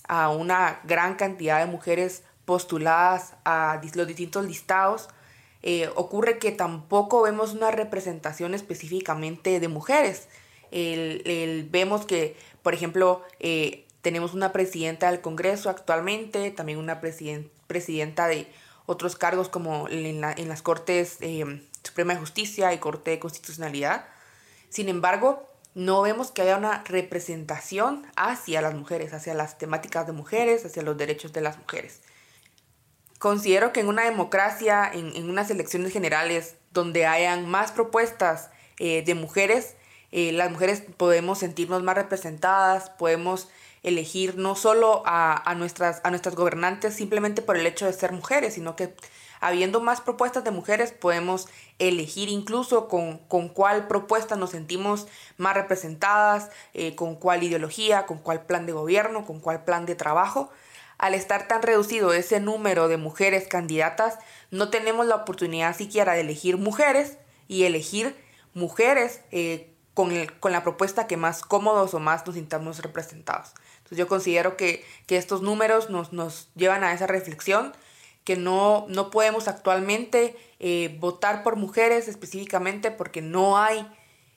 a una gran cantidad de mujeres postuladas a los distintos listados, eh, ocurre que tampoco vemos una representación específicamente de mujeres. El, vemos que, por ejemplo, eh, tenemos una presidenta del Congreso actualmente, también una presidenta de otros cargos como en, las Cortes eh, Suprema de Justicia y Corte de Constitucionalidad. Sin embargo, no vemos que haya una representación hacia las mujeres, hacia las temáticas de mujeres, hacia los derechos de las mujeres. Considero que en una democracia, en, unas elecciones generales, donde hayan más propuestas eh, de mujeres, eh, las mujeres podemos sentirnos más representadas, podemos elegir no solo a, nuestras, a nuestras gobernantes simplemente por el hecho de ser mujeres, sino que habiendo más propuestas de mujeres podemos elegir incluso con, con cuál propuesta nos sentimos más representadas, eh, con cuál ideología, con cuál plan de gobierno, con cuál plan de trabajo. Al estar tan reducido ese número de mujeres candidatas, no tenemos la oportunidad siquiera de elegir mujeres y elegir mujeres eh, con, con la propuesta que más cómodos o más nos sintamos representados yo considero que, estos números nos, llevan a esa reflexión, que no, no podemos actualmente eh, votar por mujeres específicamente porque no hay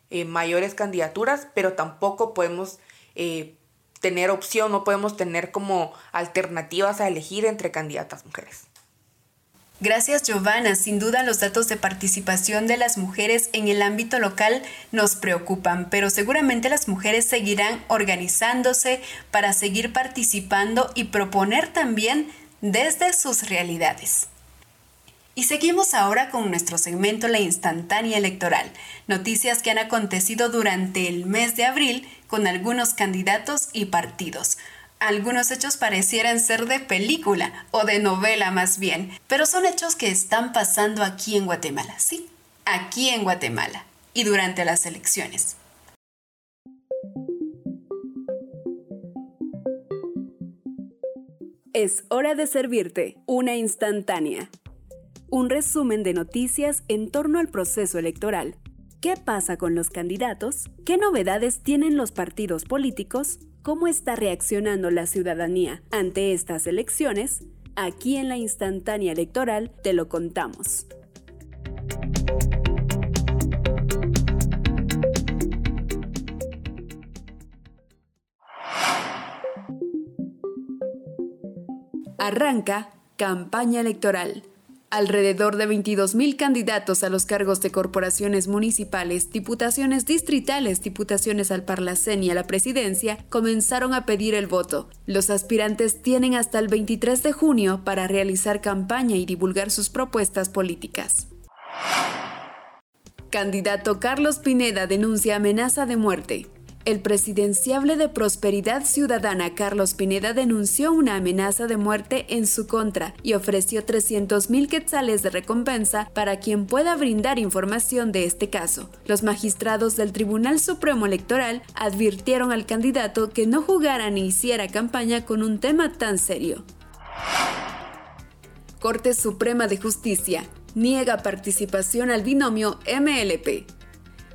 eh, mayores candidaturas, pero tampoco podemos eh, tener opción, no podemos tener como alternativas a elegir entre candidatas mujeres. Gracias Giovanna, sin duda los datos de participación de las mujeres en el ámbito local nos preocupan, pero seguramente las mujeres seguirán organizándose para seguir participando y proponer también desde sus realidades. Y seguimos ahora con nuestro segmento La instantánea electoral, noticias que han acontecido durante el mes de abril con algunos candidatos y partidos algunos hechos parecieran ser de película o de novela más bien, pero son hechos que están pasando aquí en Guatemala, sí, aquí en Guatemala y durante las elecciones. Es hora de servirte una instantánea. Un resumen de noticias en torno al proceso electoral. ¿Qué pasa con los candidatos? ¿Qué novedades tienen los partidos políticos? ¿Cómo está reaccionando la ciudadanía ante estas elecciones? Aquí en la instantánea electoral te lo contamos. Arranca campaña electoral. Alrededor de 22.000 candidatos a los cargos de corporaciones municipales, diputaciones distritales, diputaciones al Parlacén y a la presidencia comenzaron a pedir el voto. Los aspirantes tienen hasta el 23 de junio para realizar campaña y divulgar sus propuestas políticas. Candidato Carlos Pineda denuncia amenaza de muerte. El presidenciable de Prosperidad Ciudadana Carlos Pineda denunció una amenaza de muerte en su contra y ofreció 300 mil quetzales de recompensa para quien pueda brindar información de este caso. Los magistrados del Tribunal Supremo Electoral advirtieron al candidato que no jugara ni hiciera campaña con un tema tan serio. Corte Suprema de Justicia niega participación al binomio MLP.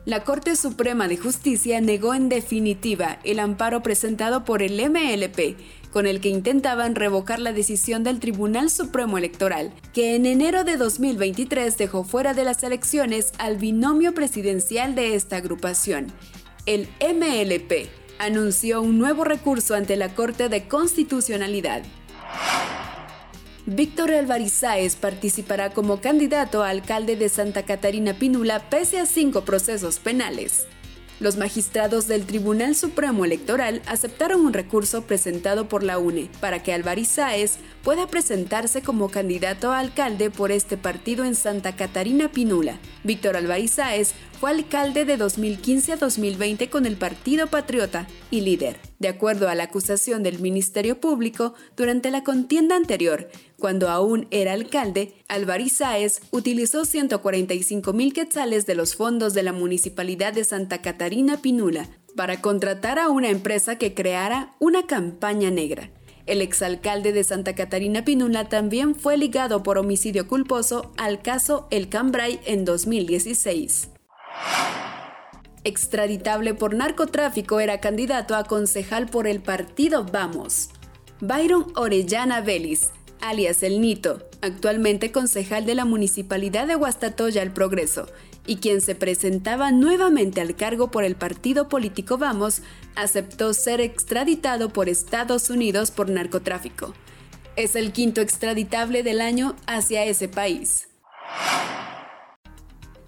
La Corte Suprema de Justicia negó en definitiva el amparo presentado por el MLP, con el que intentaban revocar la decisión del Tribunal Supremo Electoral, que en enero de 2023 dejó fuera de las elecciones al binomio presidencial de esta agrupación. El MLP anunció un nuevo recurso ante la Corte de Constitucionalidad. Víctor Alvarizáez participará como candidato a alcalde de Santa Catarina Pinula pese a cinco procesos penales. Los magistrados del Tribunal Supremo Electoral aceptaron un recurso presentado por la UNE para que Alvarizáez pueda presentarse como candidato a alcalde por este partido en Santa Catarina Pinula. Víctor Alvarizáez fue alcalde de 2015 a 2020 con el Partido Patriota y líder. De acuerdo a la acusación del Ministerio Público, durante la contienda anterior, cuando aún era alcalde, Alvarizáez utilizó 145 mil quetzales de los fondos de la Municipalidad de Santa Catarina Pinula para contratar a una empresa que creara una campaña negra. El exalcalde de Santa Catarina Pinula también fue ligado por homicidio culposo al caso El Cambrai en 2016. Extraditable por narcotráfico era candidato a concejal por el partido Vamos. Byron Orellana Vélez, alias El Nito, actualmente concejal de la Municipalidad de Huastatoya El Progreso, y quien se presentaba nuevamente al cargo por el partido político Vamos, aceptó ser extraditado por Estados Unidos por narcotráfico. Es el quinto extraditable del año hacia ese país.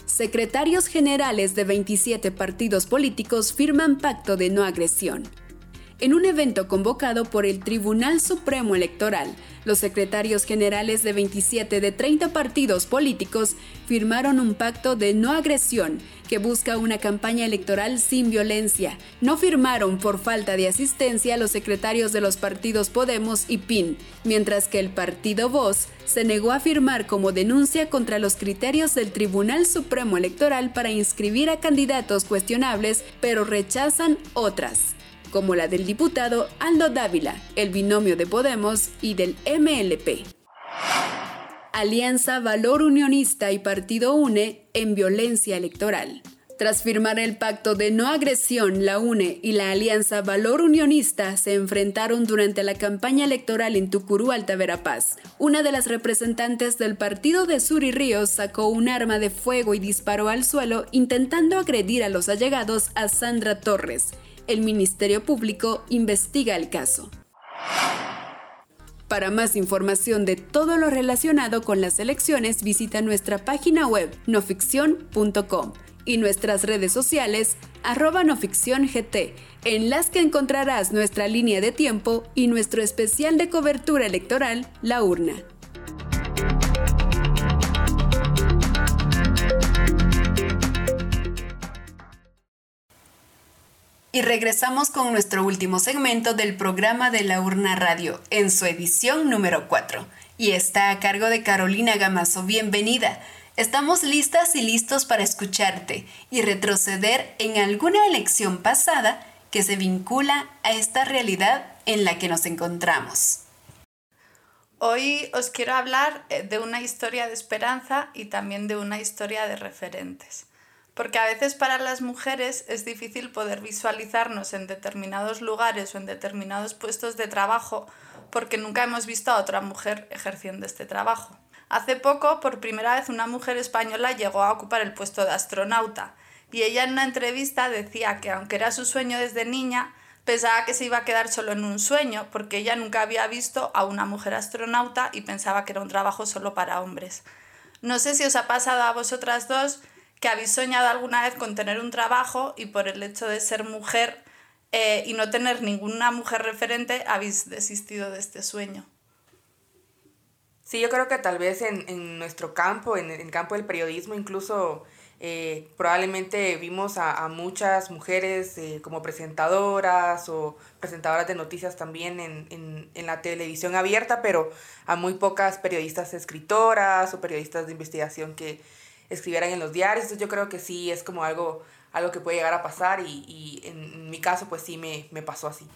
Secretarios generales de 27 partidos políticos firman pacto de no agresión. En un evento convocado por el Tribunal Supremo Electoral, los secretarios generales de 27 de 30 partidos políticos firmaron un pacto de no agresión que busca una campaña electoral sin violencia. No firmaron por falta de asistencia los secretarios de los partidos Podemos y PIN, mientras que el partido Voz se negó a firmar como denuncia contra los criterios del Tribunal Supremo Electoral para inscribir a candidatos cuestionables, pero rechazan otras como la del diputado Aldo Dávila, el binomio de Podemos y del MLP. Alianza Valor Unionista y Partido UNE en violencia electoral. Tras firmar el pacto de no agresión, la UNE y la Alianza Valor Unionista se enfrentaron durante la campaña electoral en Tucurú, Alta Verapaz. Una de las representantes del partido de Suri Ríos sacó un arma de fuego y disparó al suelo intentando agredir a los allegados a Sandra Torres el Ministerio Público investiga el caso. Para más información de todo lo relacionado con las elecciones, visita nuestra página web noficción.com y nuestras redes sociales arroba noficcióngt, en las que encontrarás nuestra línea de tiempo y nuestro especial de cobertura electoral, La Urna. Y regresamos con nuestro último segmento del programa de la Urna Radio, en su edición número 4. Y está a cargo de Carolina Gamazo. Bienvenida. Estamos listas y listos para escucharte y retroceder en alguna elección pasada que se vincula a esta realidad en la que nos encontramos. Hoy os quiero hablar eh, de una historia de esperanza y también de una historia de referentes porque a veces para las mujeres es difícil poder visualizarnos en determinados lugares o en determinados puestos de trabajo porque nunca hemos visto a otra mujer ejerciendo este trabajo. Hace poco, por primera vez, una mujer española llegó a ocupar el puesto de astronauta y ella en una entrevista decía que aunque era su sueño desde niña, pensaba que se iba a quedar solo en un sueño porque ella nunca había visto a una mujer astronauta y pensaba que era un trabajo solo para hombres. No sé si os ha pasado a vosotras dos que habéis soñado alguna vez con tener un trabajo y por el hecho de ser mujer eh, y no tener ninguna mujer referente habéis desistido de este sueño. Sí, yo creo que tal vez en, nuestro campo, en el campo del periodismo, incluso eh, probablemente vimos a, muchas mujeres eh, como presentadoras o presentadoras de noticias también en, en, la televisión abierta, pero a muy pocas periodistas escritoras o periodistas de investigación que, escribieran en los diarios. Entonces yo creo que sí es como algo, algo que puede llegar a pasar y, y en, mi caso pues sí me, me pasó así.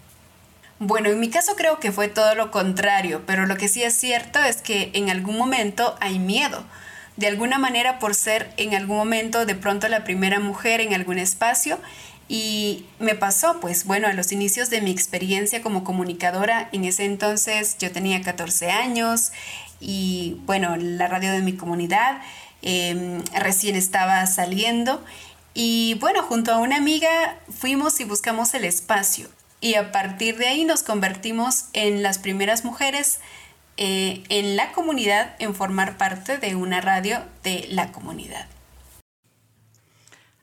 Bueno, en mi caso creo que fue todo lo contrario, pero lo que sí es cierto es que en algún momento hay miedo. De alguna manera por ser en algún momento de pronto la primera mujer en algún espacio y me pasó, pues bueno, a los inicios de mi experiencia como comunicadora, en ese entonces yo tenía 14 años y bueno, la radio de mi comunidad em, recién estaba saliendo y bueno, junto a una amiga fuimos y buscamos el espacio y a partir de ahí nos convertimos en las primeras mujeres eh, en la comunidad en formar parte de una radio de la comunidad.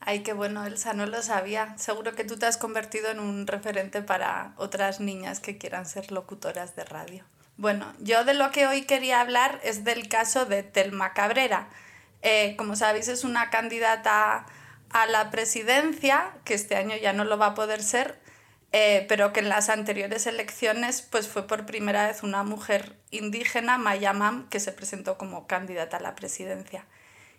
Ay, qué bueno, Elsa, no lo sabía. Seguro que tú te has convertido en un referente para otras niñas que quieran ser locutoras de radio. Bueno, yo de lo que hoy quería hablar es del caso de Telma Cabrera. Eh, como sabéis, es una candidata a la presidencia, que este año ya no lo va a poder ser, eh, pero que en las anteriores elecciones pues fue por primera vez una mujer indígena, Mayamam, que se presentó como candidata a la presidencia.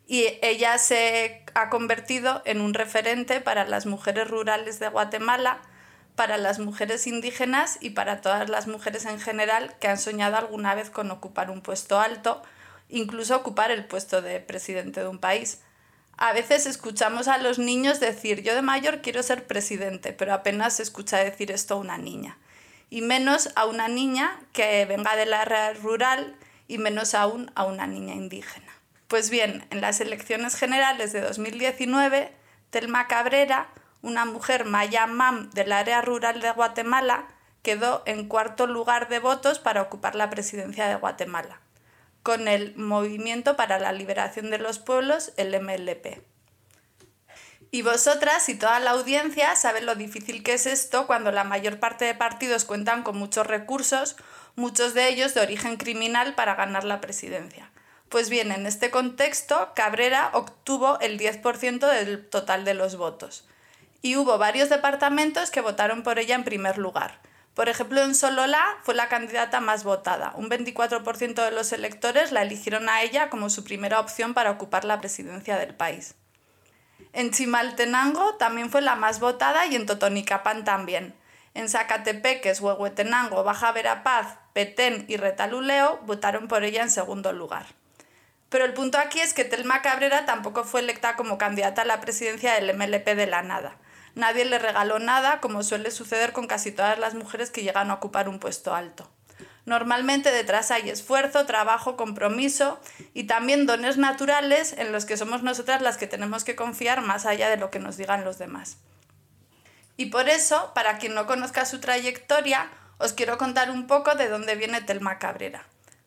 Y ella se ha convertido en un referente para las mujeres rurales de Guatemala, para las mujeres indígenas y para todas las mujeres en general que han soñado alguna vez con ocupar un puesto alto, incluso ocupar el puesto de presidente de un país. A veces escuchamos a los niños decir yo de mayor quiero ser presidente, pero apenas se escucha decir esto a una niña. Y menos a una niña que venga del área rural y menos aún a una niña indígena. Pues bien, en las elecciones generales de 2019, Telma Cabrera, una mujer maya mam del área rural de Guatemala, quedó en cuarto lugar de votos para ocupar la presidencia de Guatemala, con el Movimiento para la Liberación de los Pueblos, el MLP. Y vosotras y toda la audiencia saben lo difícil que es esto cuando la mayor parte de partidos cuentan con muchos recursos, muchos de ellos de origen criminal para ganar la presidencia. Pues bien, en este contexto, Cabrera obtuvo el 10% del total de los votos. Y hubo varios departamentos que votaron por ella en primer lugar. Por ejemplo, en Sololá fue la candidata más votada. Un 24% de los electores la eligieron a ella como su primera opción para ocupar la presidencia del país. En Chimaltenango también fue la más votada y en Totonicapán también. En Zacatepeques, Huehuetenango, Baja Verapaz, Petén y Retaluleo votaron por ella en segundo lugar. Pero el punto aquí es que Telma Cabrera tampoco fue electa como candidata a la presidencia del MLP de la nada. Nadie le regaló nada, como suele suceder con casi todas las mujeres que llegan a ocupar un puesto alto. Normalmente detrás hay esfuerzo, trabajo, compromiso y también dones naturales en los que somos nosotras las que tenemos que confiar más allá de lo que nos digan los demás. Y por eso, para quien no conozca su trayectoria, os quiero contar un poco de dónde viene Telma Cabrera.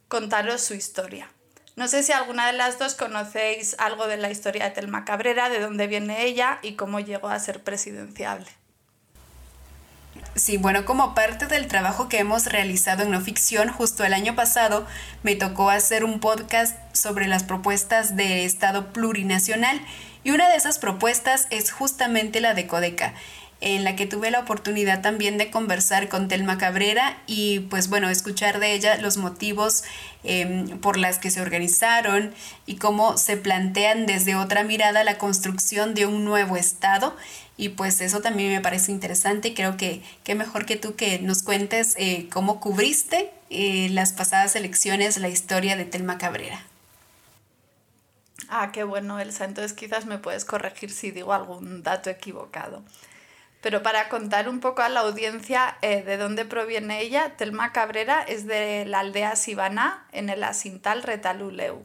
Contaros su historia. No sé si alguna de las dos conocéis algo de la historia de Telma Cabrera, de dónde viene ella y cómo llegó a ser presidenciable. Sí, bueno, como parte del trabajo que hemos realizado en no ficción, justo el año pasado me tocó hacer un podcast sobre las propuestas de Estado plurinacional y una de esas propuestas es justamente la de Codeca en la que tuve la oportunidad también de conversar con Telma Cabrera y pues bueno, escuchar de ella los motivos em, por las que se organizaron y cómo se plantean desde otra mirada la construcción de un nuevo Estado. Y pues eso también me parece interesante y creo que qué mejor que tú que nos cuentes eh, cómo cubriste eh, las pasadas elecciones la historia de Telma Cabrera. Ah, qué bueno, Elsa. Entonces quizás me puedes corregir si digo algún dato equivocado. Pero para contar un poco a la audiencia eh, de dónde proviene ella, Telma Cabrera es de la aldea Sibaná, en el Asintal Retaluleu.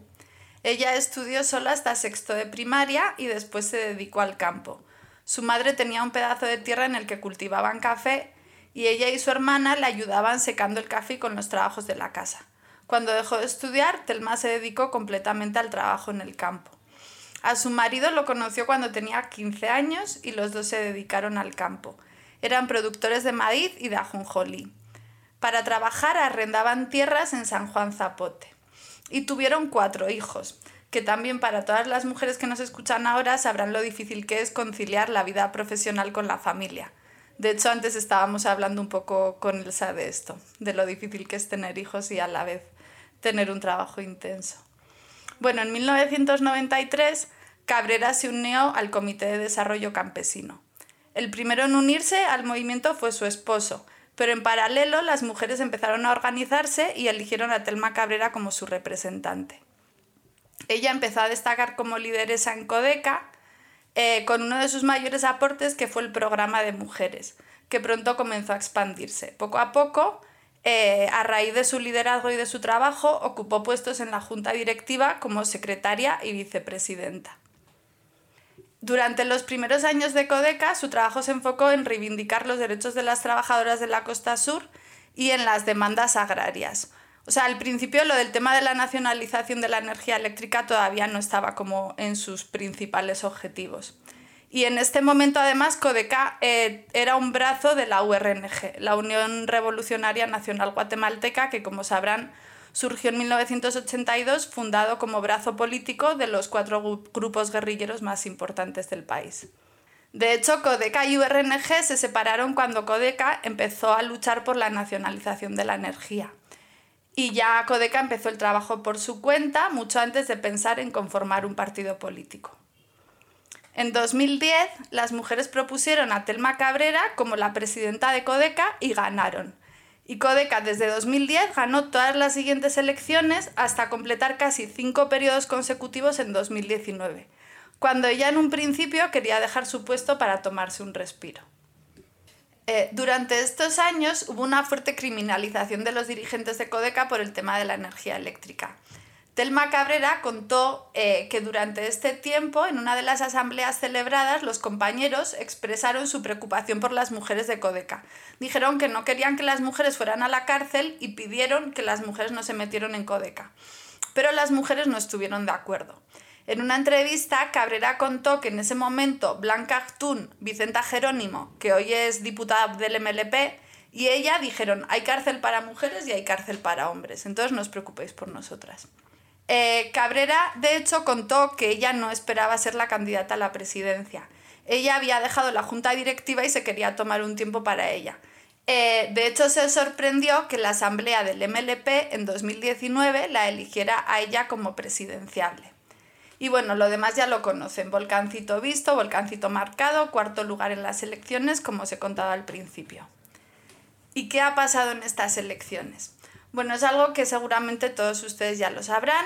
Ella estudió solo hasta sexto de primaria y después se dedicó al campo. Su madre tenía un pedazo de tierra en el que cultivaban café y ella y su hermana le ayudaban secando el café con los trabajos de la casa. Cuando dejó de estudiar, Telma se dedicó completamente al trabajo en el campo. A su marido lo conoció cuando tenía 15 años y los dos se dedicaron al campo. Eran productores de maíz y de ajonjolí. Para trabajar arrendaban tierras en San Juan Zapote. Y tuvieron cuatro hijos, que también para todas las mujeres que nos escuchan ahora sabrán lo difícil que es conciliar la vida profesional con la familia. De hecho, antes estábamos hablando un poco con Elsa de esto, de lo difícil que es tener hijos y a la vez tener un trabajo intenso. Bueno, en 1993 Cabrera se unió al Comité de Desarrollo Campesino. El primero en unirse al movimiento fue su esposo, Pero en paralelo, las mujeres empezaron a organizarse y eligieron a Telma Cabrera como su representante. Ella empezó a destacar como lideresa en Codeca, eh, con uno de sus mayores aportes que fue el programa de mujeres, que pronto comenzó a expandirse. Poco a poco, eh, a raíz de su liderazgo y de su trabajo, ocupó puestos en la junta directiva como secretaria y vicepresidenta. Durante los primeros años de Codeca, su trabajo se enfocó en reivindicar los derechos de las trabajadoras de la costa sur y en las demandas agrarias. O sea, al principio lo del tema de la nacionalización de la energía eléctrica todavía no estaba como en sus principales objetivos. Y en este momento, además, Codeca eh, era un brazo de la URNG, la Unión Revolucionaria Nacional Guatemalteca, que como sabrán surgió en 1982, fundado como brazo político de los cuatro grupos guerrilleros más importantes del país. De hecho, Codeca y URNG se separaron cuando Codeca empezó a luchar por la nacionalización de la energía. Y ya Codeca empezó el trabajo por su cuenta mucho antes de pensar en conformar un partido político. En 2010, las mujeres propusieron a Telma Cabrera como la presidenta de Codeca y ganaron. Y Codeca desde 2010 ganó todas las siguientes elecciones hasta completar casi cinco periodos consecutivos en 2019, cuando ella en un principio quería dejar su puesto para tomarse un respiro. Eh, durante estos años hubo una fuerte criminalización de los dirigentes de Codeca por el tema de la energía eléctrica. Telma Cabrera contó eh, que durante este tiempo, en una de las asambleas celebradas, los compañeros expresaron su preocupación por las mujeres de Codeca. Dijeron que no querían que las mujeres fueran a la cárcel y pidieron que las mujeres no se metieran en Codeca. Pero las mujeres no estuvieron de acuerdo. En una entrevista, Cabrera contó que en ese momento Blanca Actun, Vicenta Jerónimo, que hoy es diputada del MLP, y ella dijeron, hay cárcel para mujeres y hay cárcel para hombres, entonces no os preocupéis por nosotras. Eh, Cabrera, de hecho, contó que ella no esperaba ser la candidata a la presidencia. Ella había dejado la junta directiva y se quería tomar un tiempo para ella. Eh, de hecho, se sorprendió que la asamblea del MLP en 2019 la eligiera a ella como presidenciable. Y bueno, lo demás ya lo conocen. Volcancito visto, volcancito marcado, cuarto lugar en las elecciones, como os he contado al principio. ¿Y qué ha pasado en estas elecciones? Bueno, es algo que seguramente todos ustedes ya lo sabrán.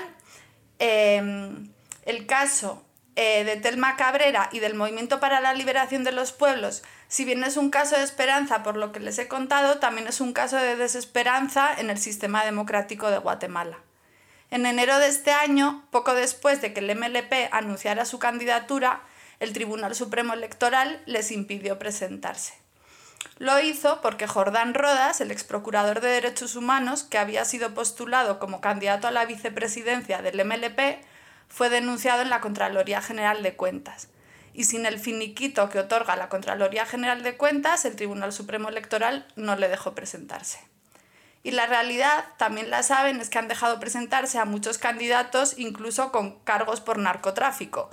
Em, el caso eh, de Telma Cabrera y del Movimiento para la Liberación de los Pueblos, si bien es un caso de esperanza por lo que les he contado, también es un caso de desesperanza en el sistema democrático de Guatemala. En enero de este año, poco después de que el MLP anunciara su candidatura, el Tribunal Supremo Electoral les impidió presentarse. Lo hizo porque Jordán Rodas, el ex procurador de Derechos Humanos, que había sido postulado como candidato a la vicepresidencia del MLP, fue denunciado en la Contraloría General de Cuentas. Y sin el finiquito que otorga la Contraloría General de Cuentas, el Tribunal Supremo Electoral no le dejó presentarse. Y la realidad, también la saben, es que han dejado presentarse a muchos candidatos, incluso con cargos por narcotráfico,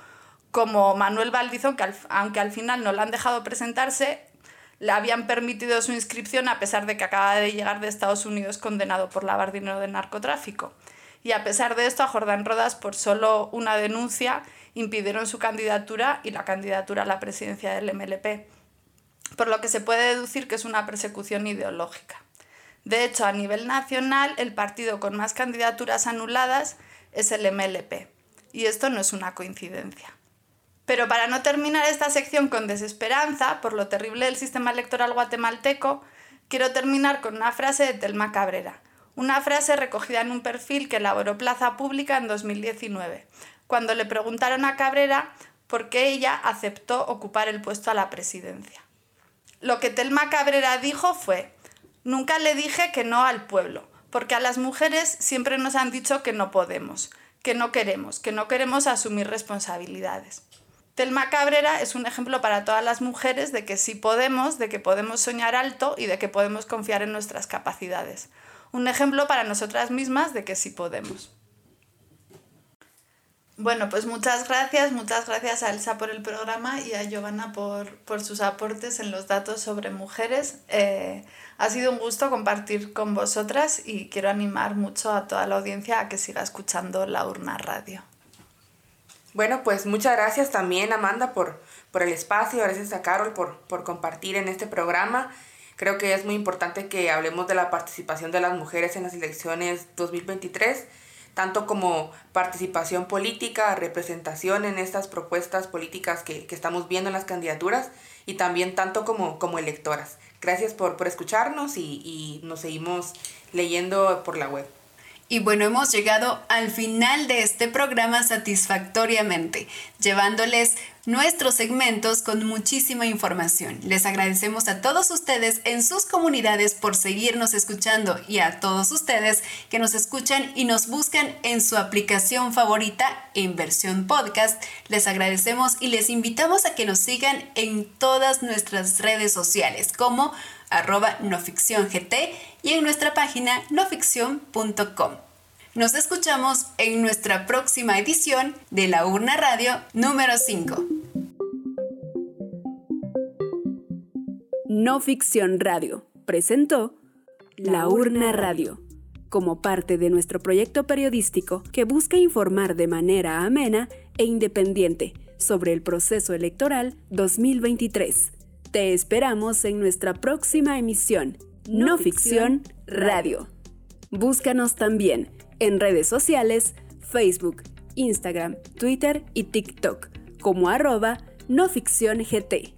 como Manuel Valdizón, que aunque al final no le han dejado presentarse, le habían permitido su inscripción a pesar de que acaba de llegar de Estados Unidos condenado por lavar dinero de narcotráfico. Y a pesar de esto, a Jordán Rodas, por solo una denuncia, impidieron su candidatura y la candidatura a la presidencia del MLP, por lo que se puede deducir que es una persecución ideológica. De hecho, a nivel nacional, el partido con más candidaturas anuladas es el MLP, y esto no es una coincidencia. Pero para no terminar esta sección con desesperanza por lo terrible del sistema electoral guatemalteco, quiero terminar con una frase de Telma Cabrera, una frase recogida en un perfil que elaboró Plaza Pública en 2019, cuando le preguntaron a Cabrera por qué ella aceptó ocupar el puesto a la presidencia. Lo que Telma Cabrera dijo fue, nunca le dije que no al pueblo, porque a las mujeres siempre nos han dicho que no podemos, que no queremos, que no queremos asumir responsabilidades. Telma Cabrera es un ejemplo para todas las mujeres de que sí podemos, de que podemos soñar alto y de que podemos confiar en nuestras capacidades. Un ejemplo para nosotras mismas de que sí podemos. Bueno, pues muchas gracias, muchas gracias a Elsa por el programa y a Giovanna por, sus aportes en los datos sobre mujeres. Eh, ha sido un gusto compartir con vosotras y quiero animar mucho a toda la audiencia a que siga escuchando La Urna Radio. Bueno, pues muchas gracias también Amanda por, por el espacio, gracias a Carol por, por compartir en este programa. Creo que es muy importante que hablemos de la participación de las mujeres en las elecciones 2023 tanto como participación política, representación en estas propuestas políticas que, estamos viendo en las candidaturas y también tanto como, como electoras. Gracias por, por escucharnos y, y nos seguimos leyendo por la web. Y bueno, hemos llegado al final de este programa satisfactoriamente, llevándoles nuestros segmentos con muchísima información. Les agradecemos a todos ustedes en sus comunidades por seguirnos escuchando y a todos ustedes que nos escuchan y nos buscan en su aplicación favorita en versión podcast. Les agradecemos y les invitamos a que nos sigan en todas nuestras redes sociales como arroba noficcióngt y en nuestra página noficción.com. Nos escuchamos en nuestra próxima edición de La Urna Radio número 5. No Ficción Radio presentó La Urna Radio como parte de nuestro proyecto periodístico que busca informar de manera amena e independiente sobre el proceso electoral 2023. Te esperamos en nuestra próxima emisión, No, Ficción Radio. Búscanos también en redes sociales, Facebook, Instagram, Twitter y TikTok como arroba no ficción GT.